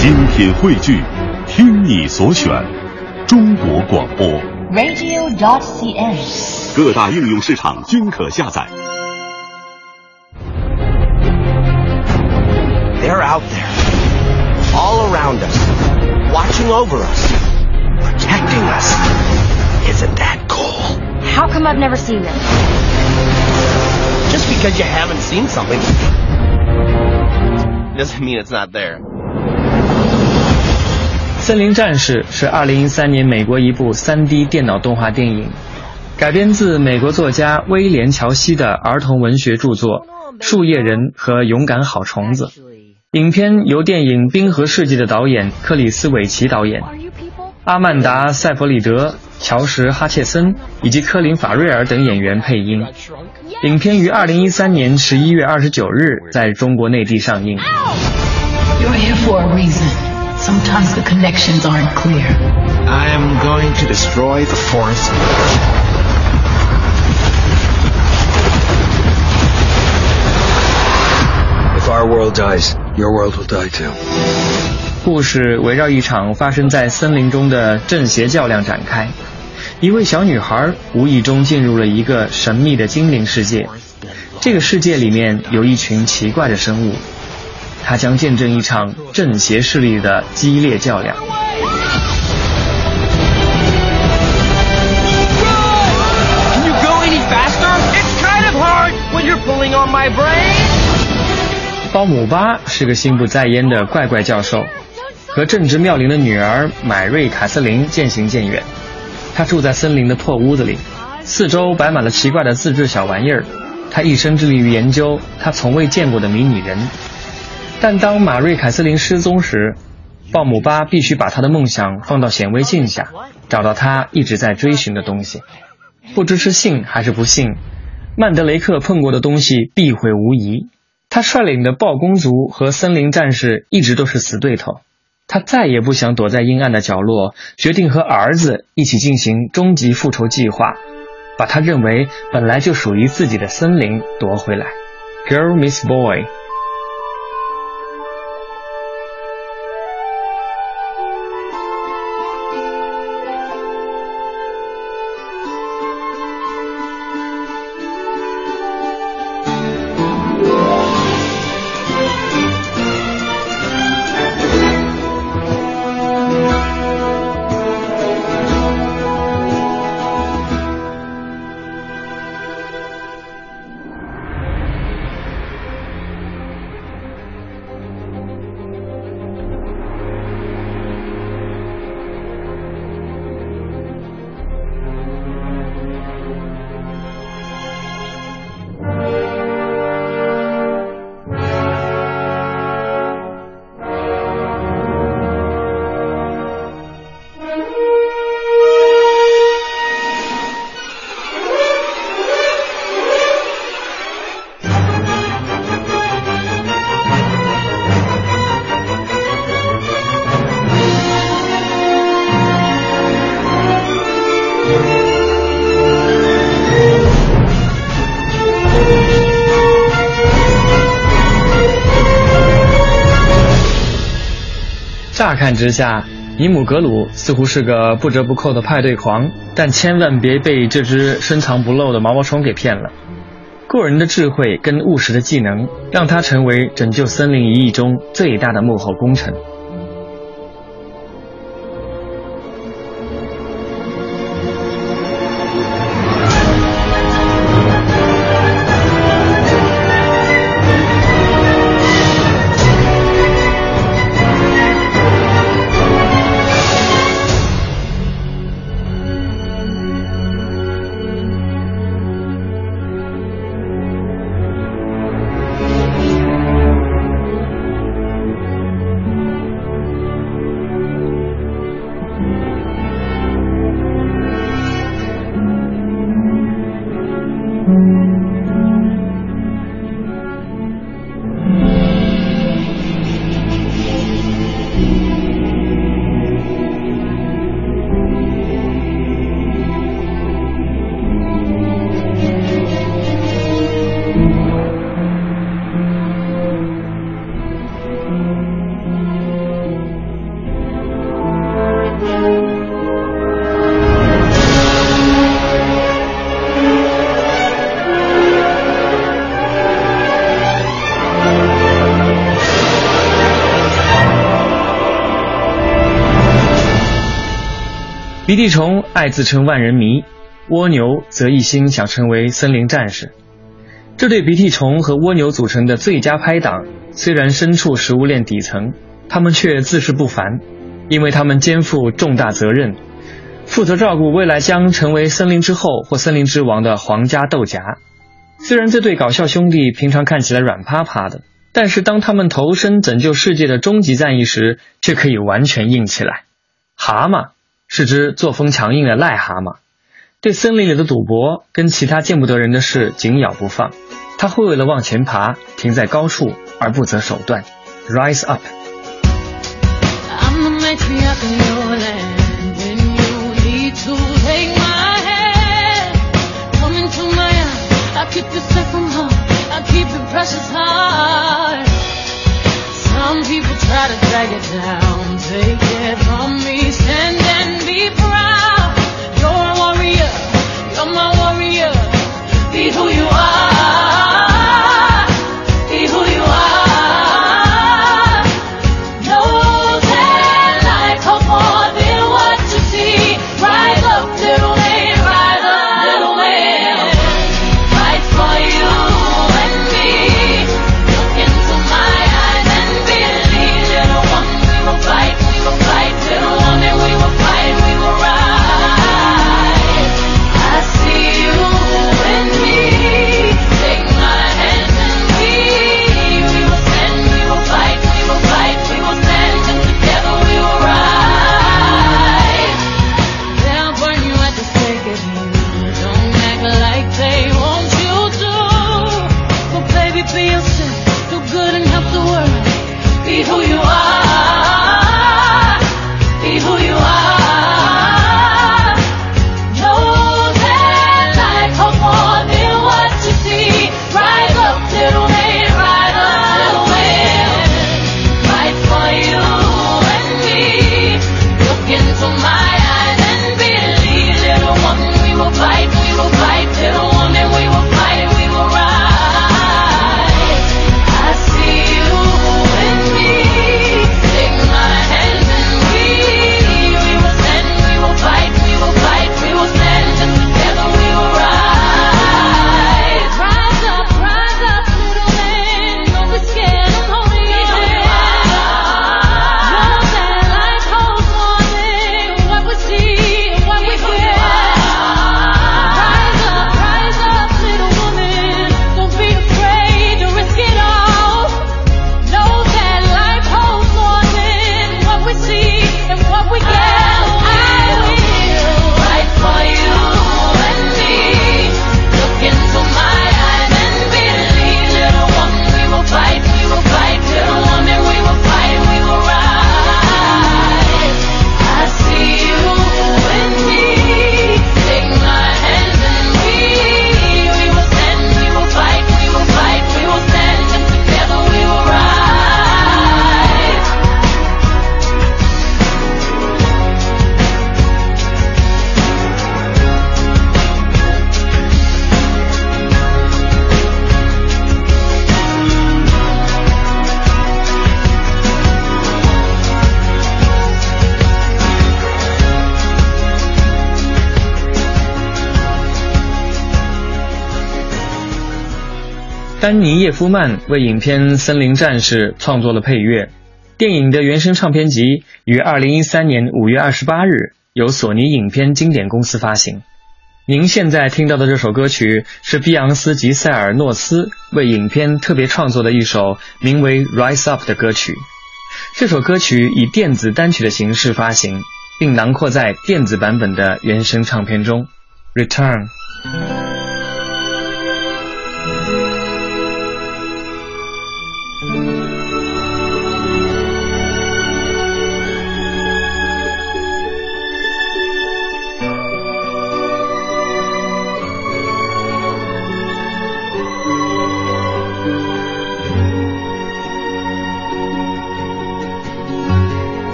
精品汇聚，听你所选，中国广播。 radio.cn。各大应用市场均可下载。 They're out there, all around us, watching over us, protecting us. Isn't that cool? How come I've never seen them? Just because you haven't seen something doesn't mean it's not there. 《 森林战士》是2013年美国一部 3D 电脑动画电影，改编自美国作家威廉·乔西的儿童文学著作《树叶人》和《勇敢好虫子》。影片由电影《冰河世纪》的导演克里斯·韦奇导演，阿曼达·塞弗里德、乔什·哈切森以及科林·法瑞尔等演员配音。影片于2013年11月29日在中国内地上映。You're here for a reason. Sometimes the connections aren't clear. I am going to destroy the forest. If our world dies, your world will die too. 故事围绕一场发生在森林中的正邪较量展开。一位小女孩无意中进入了一个神秘的精灵世界，这个世界里面有一群奇怪的生物，她将见证一场正邪势力的激烈较量。Can you go any faster? It's kind of hard when you're pulling on my brain. 包姆巴是个心不在焉的怪怪教授，和正值妙龄的女儿买瑞·卡瑟琳渐行渐远。他住在森林的破屋子里，四周摆满了奇怪的自制小玩意儿。他一生致力于研究他从未见过的迷你人。但当马瑞·凯瑟琳失踪时，鲍姆巴必须把他的梦想放到显微镜下，找到他一直在追寻的东西。不知是幸还是不幸，曼德雷克碰过的东西必毁无疑。他率领的暴公族和森林战士一直都是死对头。他再也不想躲在阴暗的角落，决定和儿子一起进行终极复仇计划，把他认为本来就属于自己的森林夺回来。Girl Miss Boy。看之下，尼姆格鲁似乎是个不折不扣的派对狂，但千万别被这只深藏不露的毛毛虫给骗了。过人的智慧跟务实的技能，让他成为拯救森林一役中最大的幕后功臣。鼻涕虫爱自称万人迷，蜗牛则一心想成为森林战士。这对鼻涕虫和蜗牛组成的最佳拍档，虽然身处食物链底层，他们却自视不凡，因为他们肩负重大责任，负责照顾未来将成为森林之后或森林之王的皇家豆荚。虽然这对搞笑兄弟平常看起来软趴趴的，但是当他们投身拯救世界的终极战役时，却可以完全硬起来。蛤蟆是只作风强硬的癞蛤蟆。对森林里的赌博跟其他见不得人的事紧咬不放，他会为了往前爬停在高处而不择手段，rise up。Be yourself, do good and help the world. Be who you are. 丹尼·叶夫曼为影片《森林战士》创作了配乐。电影的原声唱片集于二零一三年五月二十八日由索尼影片经典公司发行。您现在听到的这首歌曲是碧昂斯·吉塞尔诺斯为影片特别创作的一首名为《Rise Up》的歌曲。这首歌曲以电子单曲的形式发行，并囊括在电子版本的原声唱片中。Return。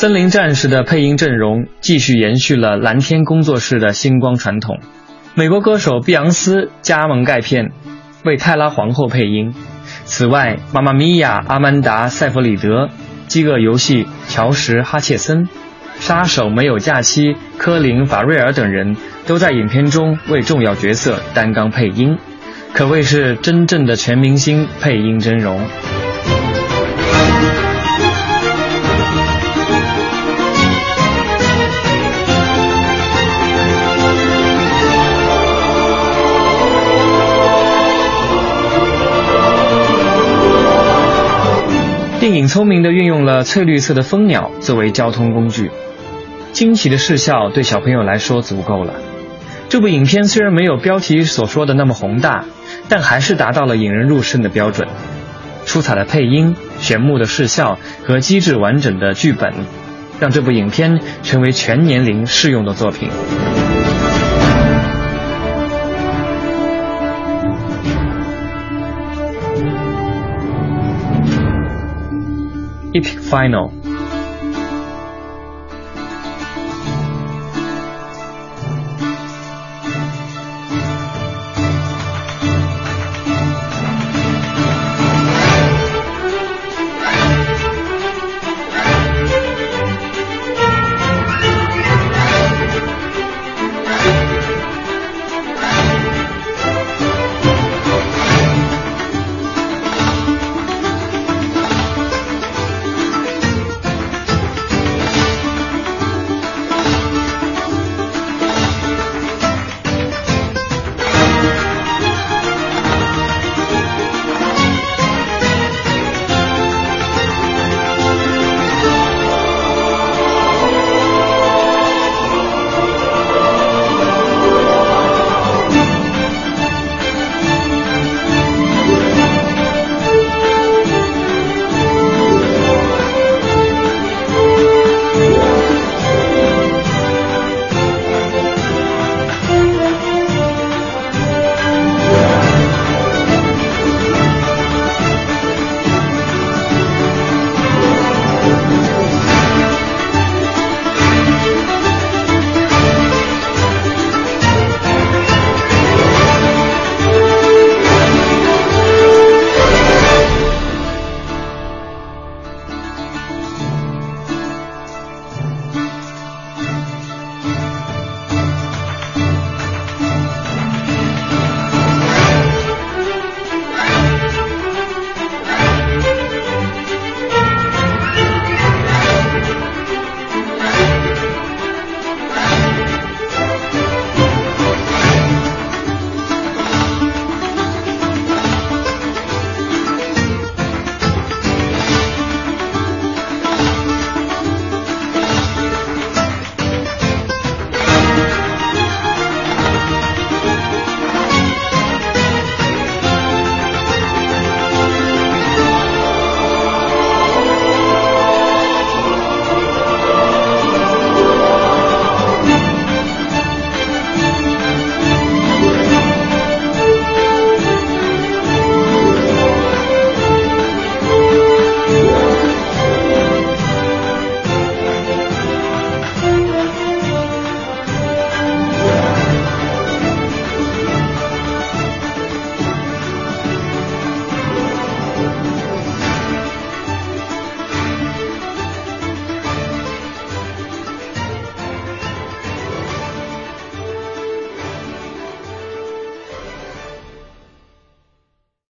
森林战士的配音阵容继续延续了蓝天工作室的星光传统。美国歌手碧昂斯加盟钙片，为泰拉皇后配音。此外，妈妈咪呀、阿曼达·塞弗里德、饥饿游戏乔什·哈切森、杀手没有假期科林·法瑞尔等人都在影片中为重要角色担纲配音，可谓是真正的全明星配音阵容。聪明地运用了翠绿色的蜂鸟作为交通工具，惊奇的视效对小朋友来说足够了。这部影片虽然没有标题所说的那么宏大，但还是达到了引人入胜的标准。出彩的配音、炫目的视效和机制完整的剧本，让这部影片成为全年龄适用的作品。epic final.